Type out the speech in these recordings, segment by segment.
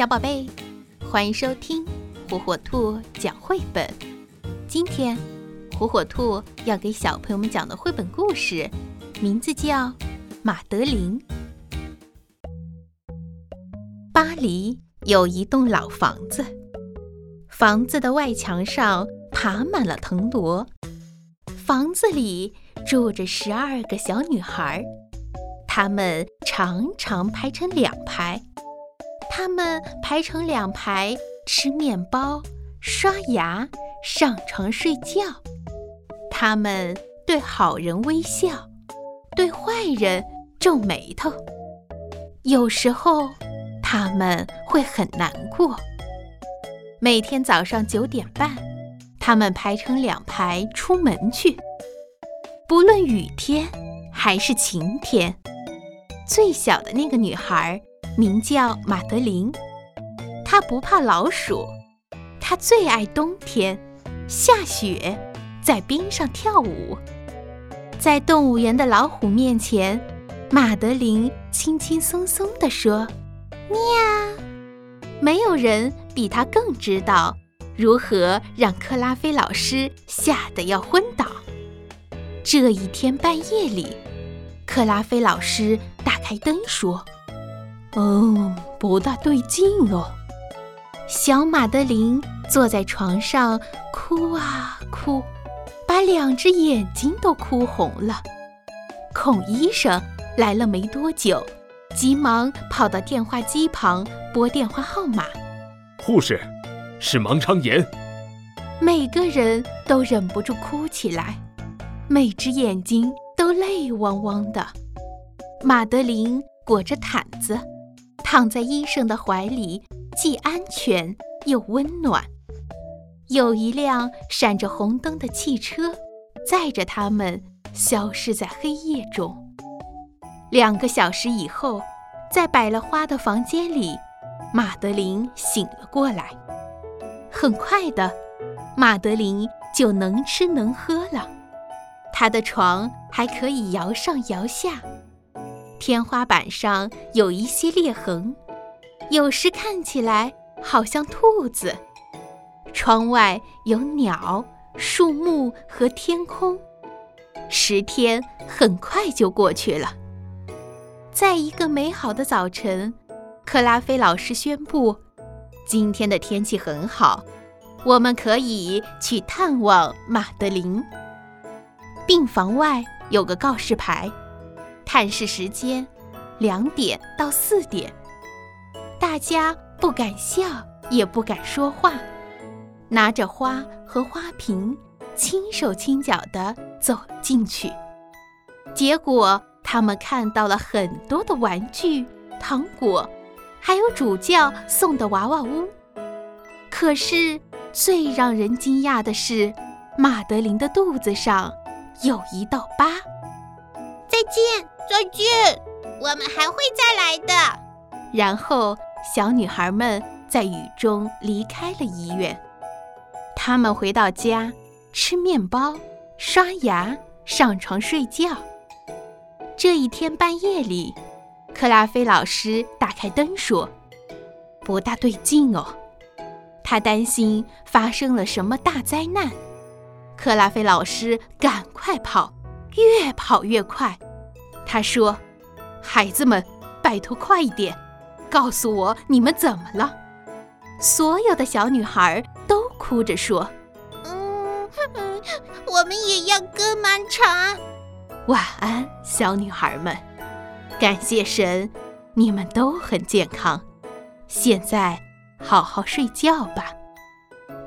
小宝贝，欢迎收听火火兔讲绘本。今天，火火兔要给小朋友们讲的绘本故事，名字叫《马德琳》。巴黎有一栋老房子，房子的外墙上爬满了藤萝，房子里住着十二个小女孩，她们常常排成两排。他们排成两排吃面包、刷牙、上床睡觉。他们对好人微笑，对坏人皱眉头。有时候他们会很难过。每天早上九点半，他们排成两排出门去。不论雨天还是晴天，最小的那个女孩。名叫马德琳，她不怕老鼠，她最爱冬天，下雪，在冰上跳舞。在动物园的老虎面前，马德琳轻轻松松地说：“喵。”没有人比她更知道如何让克拉菲老师吓得要昏倒。这一天半夜里，克拉菲老师打开灯说。哦，不大对劲哦！小马德琳坐在床上哭啊哭，把两只眼睛都哭红了。孔医生来了没多久，急忙跑到电话机旁拨电话号码。护士，是盲肠炎。每个人都忍不住哭起来，每只眼睛都泪汪汪的。马德琳裹着毯子。躺在医生的怀里，既安全又温暖。有一辆闪着红灯的汽车，载着他们消失在黑夜中。两个小时以后，在摆了花的房间里，马德琳醒了过来。很快的，马德琳就能吃能喝了。她的床还可以摇上摇下。天花板上有一些裂痕，有时看起来好像兔子。窗外有鸟、树木和天空。十天很快就过去了。在一个美好的早晨，克拉菲老师宣布：“今天的天气很好，我们可以去探望马德琳。”病房外有个告示牌。探视时间，两点到四点。大家不敢笑，也不敢说话，拿着花和花瓶，轻手轻脚地走进去。结果，他们看到了很多的玩具、糖果，还有主教送的娃娃屋。可是，最让人惊讶的是，马德琳的肚子上有一道疤。再见。再见，我们还会再来的。然后，小女孩们在雨中离开了医院。她们回到家，吃面包，刷牙，上床睡觉。这一天半夜里，克拉菲老师打开灯说：“不大对劲哦。”他担心发生了什么大灾难。克拉菲老师赶快跑，越跑越快。他说：“孩子们，拜托快一点，告诉我你们怎么了。”所有的小女孩都哭着说：“嗯，我们也要割盲肠。”晚安，小女孩们，感谢神，你们都很健康。现在好好睡觉吧。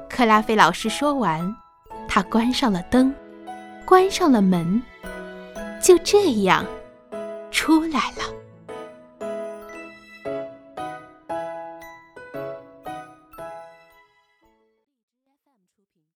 克拉菲老师说完，他关上了灯，关上了门，就这样。出来了。